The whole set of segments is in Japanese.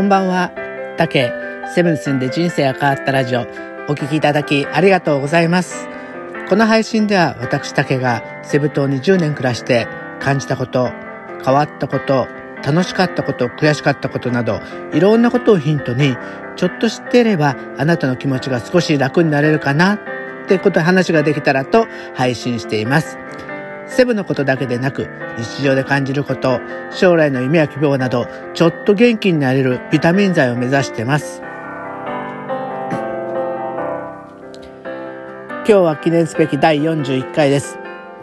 こんばんは。たけ、セブンスンで人生が変わったラジオ、お聞きいただきありがとうございます。この配信では私たけがセブ島に10年暮らして感じたこと、変わったこと、楽しかったこと、悔しかったことなど、いろんなことをヒントに、ちょっと知っていればあなたの気持ちが少し楽になれるかなってこと話ができたらと配信しています。セブのことだけでなく、日常で感じること、将来の夢や希望など、ちょっと元気になれるビタミン剤を目指してます。今日は記念すべき第41回です。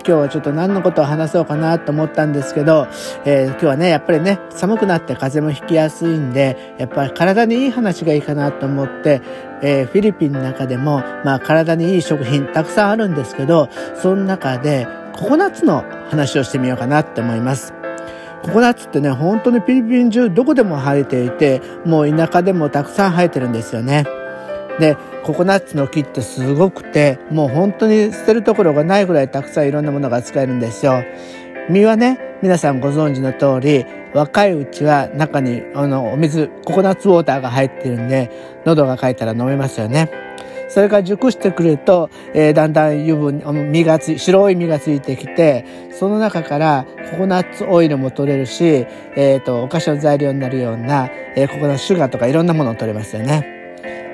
今日はちょっと何のことを話そうかなと思ったんですけど、えー、今日はね、やっぱりね、寒くなって風邪もひきやすいんで、やっぱり体にいい話がいいかなと思って、えー、フィリピンの中でも、まあ体にいい食品たくさんあるんですけど、その中でココナッツの話をしてみようかなって思います。ココナッツってね、本当にフィリピン中どこでも生えていて、もう田舎でもたくさん生えてるんですよね。で、ココナッツの木ってすごくて、もう本当に捨てるところがないぐらいたくさんいろんなものが使えるんですよ。実はね、皆さんご存知の通り、若いうちは中にあのお水、ココナッツウォーターが入ってるんで、喉が渇いたら飲めますよね。それから熟してくると、えー、だんだん油分、身がつ白い身がついてきて、その中からココナッツオイルも取れるし、えっ、ー、と、お菓子の材料になるような、えー、ココナッツシュガーとかいろんなものを取れますよね。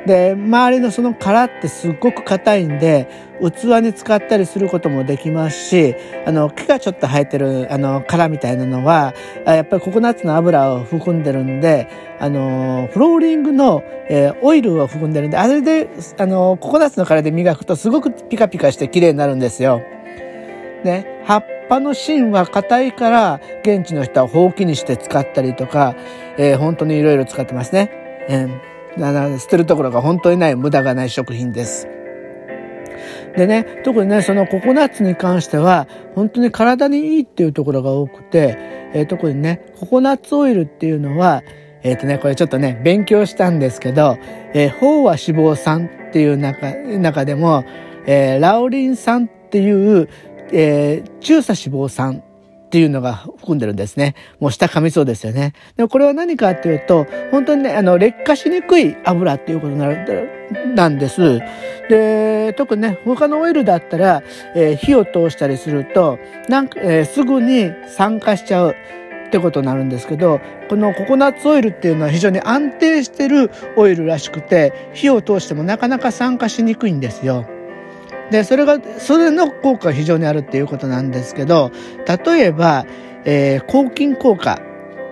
で、周りのその殻ってすっごく硬いんで、器に使ったりすることもできますし、あの、木がちょっと生えてる、あの、殻みたいなのは、やっぱりココナッツの油を含んでるんで、あの、フローリングの、えー、オイルを含んでるんで、あれで、あの、ココナッツの殻で磨くとすごくピカピカして綺麗になるんですよ。ね、葉っぱの芯は硬いから、現地の人はほうきにして使ったりとか、えー、本当にいろいろ使ってますね。えー捨てるところが本当にない無駄がない食品です。でね、特にね、そのココナッツに関しては、本当に体にいいっていうところが多くて、えー、特にね、ココナッツオイルっていうのは、えっ、ー、とね、これちょっとね、勉強したんですけど、えー、飽和脂肪酸っていう中中でも、えー、ラオリン酸っていう、えー、中鎖脂肪酸っていうのが含んでるんですね。もう下噛みそうですよね。でもこれは何かっていうと、本当にね、あの、劣化しにくい油っていうことになる、なんです。で、特にね、他のオイルだったら、えー、火を通したりすると、なんか、えー、すぐに酸化しちゃう。ってことになるんですけど、このココナッツオイルっていうのは非常に安定してるオイルらしくて、火を通してもなかなか酸化しにくいんですよ。で、それが、それの効果が非常にあるっていうことなんですけど、例えば、えー、抗菌効果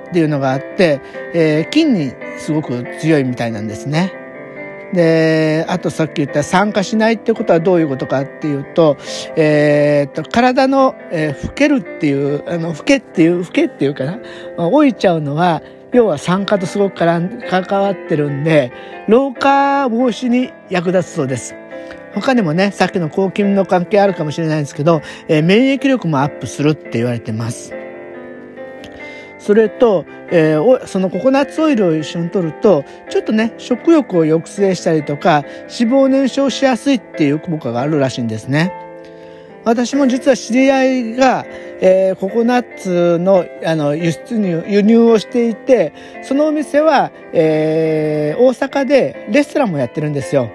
っていうのがあって、えー、菌にすごく強いみたいなんですね。で、あとさっき言った酸化しないってことはどういうことかっていうと、えー、っと、体の、えー、老けるっていう、あの、老けっていう、老けっていうかな、老いちゃうのは、要は酸化とすごく関わってるんで、老化防止に役立つそうです。他にもね、さっきの抗菌の関係あるかもしれないんですけど、えー、免疫力もアップするって言われてます。それと、えー、そのココナッツオイルを一緒に取ると、ちょっとね、食欲を抑制したりとか、脂肪燃焼しやすいっていう効果があるらしいんですね。私も実は知り合いが、えー、ココナッツのあの輸出入、輸入をしていて、そのお店は、えー、大阪でレストランもやってるんですよ。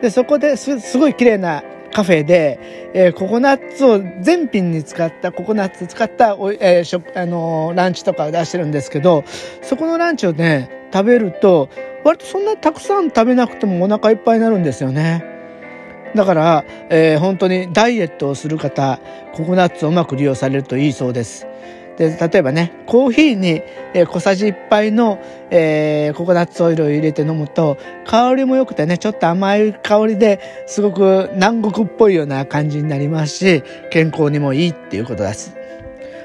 で、そこですすごい綺麗なカフェで、えー、ココナッツを全品に使ったココナッツ使ったお、えー、食、あのー、ランチとかを出してるんですけど、そこのランチをね、食べると、割とそんなたくさん食べなくてもお腹いっぱいになるんですよね。だから、えー、本当にダイエットをする方、ココナッツをうまく利用されるといいそうです。で、例えばね、コーヒーに、小さじ1杯の、えー、ココナッツオイルを入れて飲むと、香りも良くてね、ちょっと甘い香りですごく南国っぽいような感じになりますし、健康にもいいっていうことです。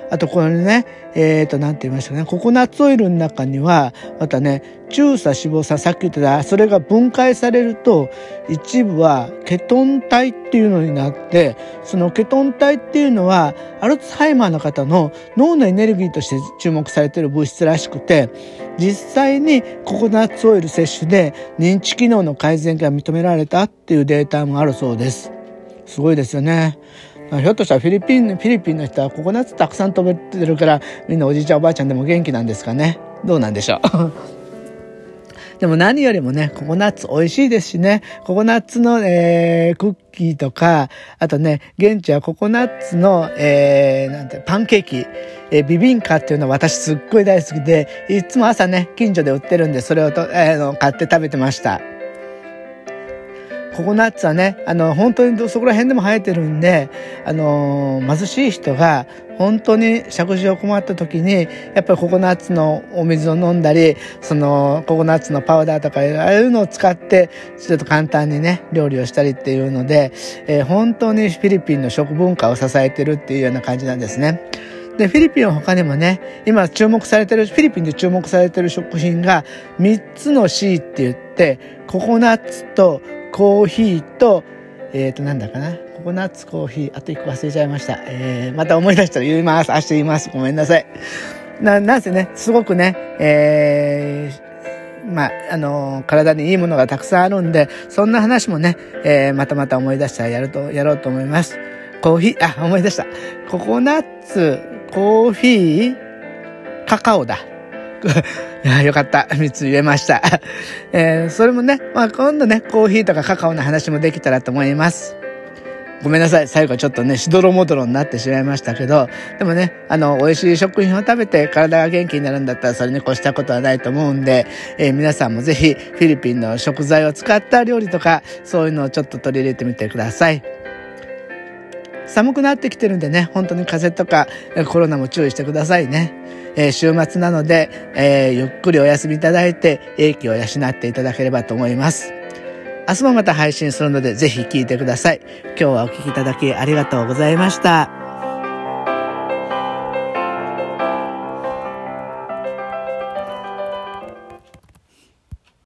あとこれね、えっ、ー、と、なんて言いましたかね、ココナッツオイルの中には、またね、中鎖脂肪酸、さっき言ってた、それが分解されると、一部はケトン体っていうのになって、そのケトン体っていうのは、アルツハイマーの方の脳のエネルギーとして注目されている物質らしくて、実際にココナッツオイル摂取で認知機能の改善が認められたっていうデータもあるそうです。すごいですよね。ひょっとしたらフィリピン、フィリピンの人はココナッツたくさん食べてるから、みんなおじいちゃんおばあちゃんでも元気なんですかね。どうなんでしょう。でも何よりもね、ココナッツ美味しいですしね、ココナッツの、えー、クッキーとか、あとね、現地はココナッツの、えー、なんて、パンケーキ、えー、ビビンカっていうのは私すっごい大好きで、いつも朝ね、近所で売ってるんで、それをと、えー、買って食べてました。ココナッツはね、あの、本当にそこら辺でも生えてるんで、あの、貧しい人が本当に食事を困った時に、やっぱりココナッツのお水を飲んだり、そのココナッツのパウダーとか、ああいうのを使って、ちょっと簡単にね、料理をしたりっていうので、えー、本当にフィリピンの食文化を支えてるっていうような感じなんですね。で、フィリピンは他にもね、今注目されてる、フィリピンで注目されてる食品が3つの C って言って、ココナッツとコーヒーと、えっ、ー、と、なんだかな。ココナッツコーヒー、あと1個忘れちゃいました。えー、また思い出したら言います。明日言います。ごめんなさい。な、なんせね、すごくね、えー、まあ、あの、体にいいものがたくさんあるんで、そんな話もね、えー、またまた思い出したらやると、やろうと思います。コーヒー、あ、思い出した。ココナッツ、コーヒー、カカオだ。いや、よかった。3つ言えました。えー、それもね、まあ今度ね、コーヒーとかカカオの話もできたらと思います。ごめんなさい。最後ちょっとね、しどろもどろになってしまいましたけど、でもね、あの、美味しい食品を食べて体が元気になるんだったらそれに越したことはないと思うんで、えー、皆さんもぜひフィリピンの食材を使った料理とか、そういうのをちょっと取り入れてみてください。寒くなってきてるんでね、本当に風邪とかコロナも注意してくださいね。えー、週末なので、えー、ゆっくりお休みいただいて、英気を養っていただければと思います。明日もまた配信するので、ぜひ聞いてください。今日はお聴きいただきありがとうございました。